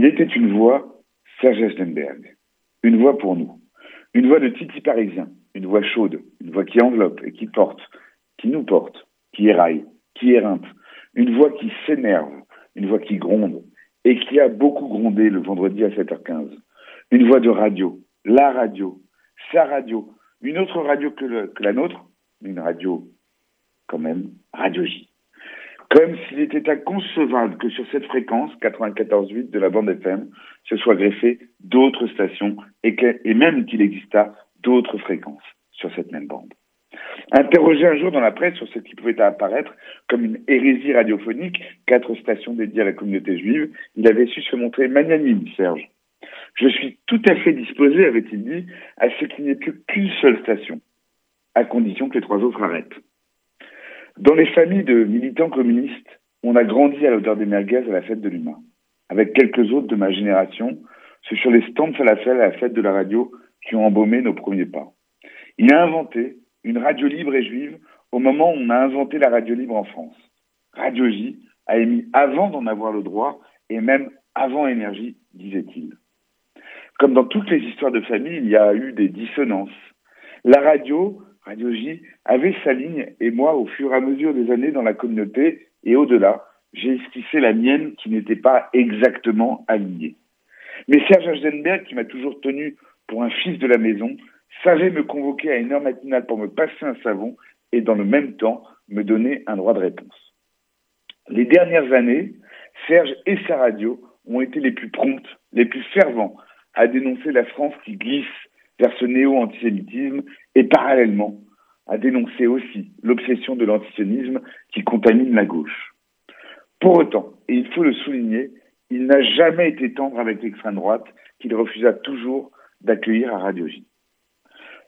Il était une voix, Serge Aschenberg. Une voix pour nous. Une voix de Titi parisien. Une voix chaude. Une voix qui enveloppe et qui porte. Qui nous porte. Qui éraille. Qui éreinte. Une voix qui s'énerve. Une voix qui gronde. Et qui a beaucoup grondé le vendredi à 7h15. Une voix de radio. La radio. Sa radio. Une autre radio que, que la nôtre. Une radio, quand même, Radio J comme s'il était inconcevable que sur cette fréquence 94.8 de la bande FM se soient greffées d'autres stations et, et même qu'il exista d'autres fréquences sur cette même bande. Interrogé un jour dans la presse sur ce qui pouvait apparaître comme une hérésie radiophonique, quatre stations dédiées à la communauté juive, il avait su se montrer magnanime, Serge. Je suis tout à fait disposé, avait-il dit, à ce qu'il n'y ait plus qu'une seule station, à condition que les trois autres arrêtent. Dans les familles de militants communistes, on a grandi à l'odeur des merguez à la fête de l'humain. Avec quelques autres de ma génération, c'est sur les stands falafel à la fête de la radio qui ont embaumé nos premiers pas. Il a inventé une radio libre et juive au moment où on a inventé la radio libre en France. Radio J a émis avant d'en avoir le droit et même avant énergie, disait-il. Comme dans toutes les histoires de famille, il y a eu des dissonances. La radio Radio J avait sa ligne et moi, au fur et à mesure des années dans la communauté et au-delà, j'ai esquissé la mienne qui n'était pas exactement alignée. Mais Serge Agenberg, qui m'a toujours tenu pour un fils de la maison, savait me convoquer à une heure matinale pour me passer un savon et dans le même temps me donner un droit de réponse. Les dernières années, Serge et sa radio ont été les plus promptes, les plus fervents à dénoncer la France qui glisse vers ce néo-antisémitisme et parallèlement à dénoncer aussi l'obsession de l'antisionisme qui contamine la gauche. Pour autant, et il faut le souligner, il n'a jamais été tendre avec l'extrême droite qu'il refusa toujours d'accueillir à Radio J.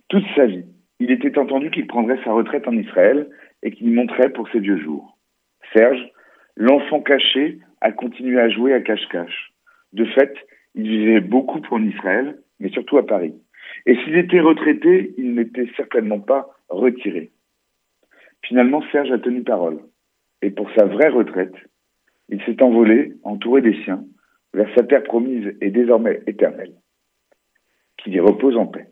Toute sa vie, il était entendu qu'il prendrait sa retraite en Israël et qu'il monterait pour ses vieux jours. Serge, l'enfant caché, a continué à jouer à cache-cache. De fait, il vivait beaucoup en Israël, mais surtout à Paris. Et s'il était retraité, il n'était certainement pas retiré. Finalement, Serge a tenu parole. Et pour sa vraie retraite, il s'est envolé, entouré des siens, vers sa terre promise et désormais éternelle. Qu'il y repose en paix.